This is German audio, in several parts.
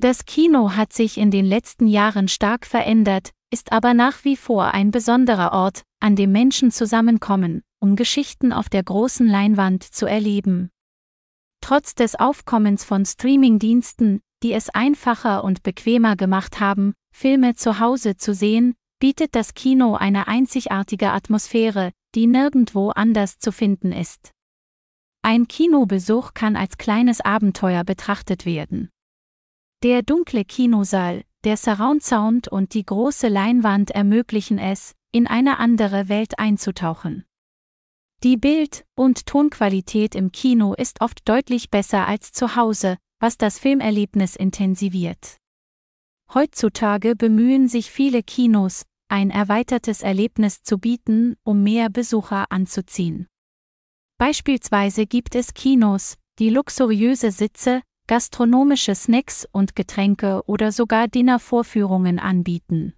Das Kino hat sich in den letzten Jahren stark verändert, ist aber nach wie vor ein besonderer Ort, an dem Menschen zusammenkommen, um Geschichten auf der großen Leinwand zu erleben. Trotz des Aufkommens von Streamingdiensten, die es einfacher und bequemer gemacht haben, Filme zu Hause zu sehen, bietet das Kino eine einzigartige Atmosphäre, die nirgendwo anders zu finden ist. Ein Kinobesuch kann als kleines Abenteuer betrachtet werden. Der dunkle Kinosaal, der Surround-Sound und die große Leinwand ermöglichen es, in eine andere Welt einzutauchen. Die Bild- und Tonqualität im Kino ist oft deutlich besser als zu Hause, was das Filmerlebnis intensiviert. Heutzutage bemühen sich viele Kinos, ein erweitertes Erlebnis zu bieten, um mehr Besucher anzuziehen. Beispielsweise gibt es Kinos, die luxuriöse Sitze, gastronomische Snacks und Getränke oder sogar Dinnervorführungen anbieten.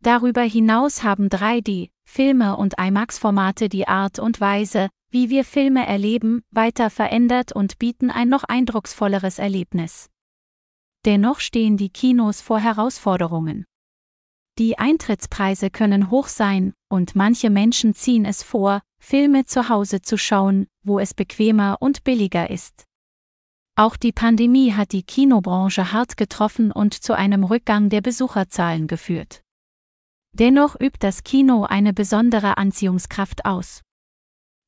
Darüber hinaus haben 3D, Filme und IMAX-Formate die Art und Weise, wie wir Filme erleben, weiter verändert und bieten ein noch eindrucksvolleres Erlebnis. Dennoch stehen die Kinos vor Herausforderungen. Die Eintrittspreise können hoch sein, und manche Menschen ziehen es vor, Filme zu Hause zu schauen, wo es bequemer und billiger ist. Auch die Pandemie hat die Kinobranche hart getroffen und zu einem Rückgang der Besucherzahlen geführt. Dennoch übt das Kino eine besondere Anziehungskraft aus.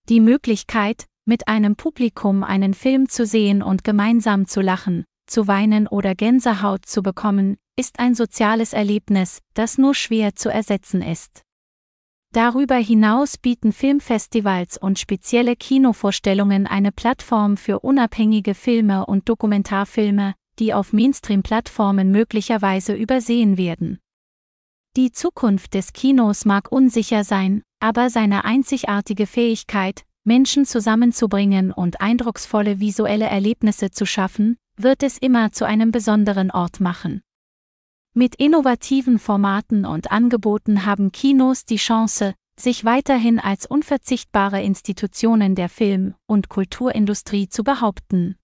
Die Möglichkeit, mit einem Publikum einen Film zu sehen und gemeinsam zu lachen, zu weinen oder Gänsehaut zu bekommen, ist ein soziales Erlebnis, das nur schwer zu ersetzen ist. Darüber hinaus bieten Filmfestivals und spezielle Kinovorstellungen eine Plattform für unabhängige Filme und Dokumentarfilme, die auf Mainstream-Plattformen möglicherweise übersehen werden. Die Zukunft des Kinos mag unsicher sein, aber seine einzigartige Fähigkeit, Menschen zusammenzubringen und eindrucksvolle visuelle Erlebnisse zu schaffen, wird es immer zu einem besonderen Ort machen. Mit innovativen Formaten und Angeboten haben Kinos die Chance, sich weiterhin als unverzichtbare Institutionen der Film- und Kulturindustrie zu behaupten.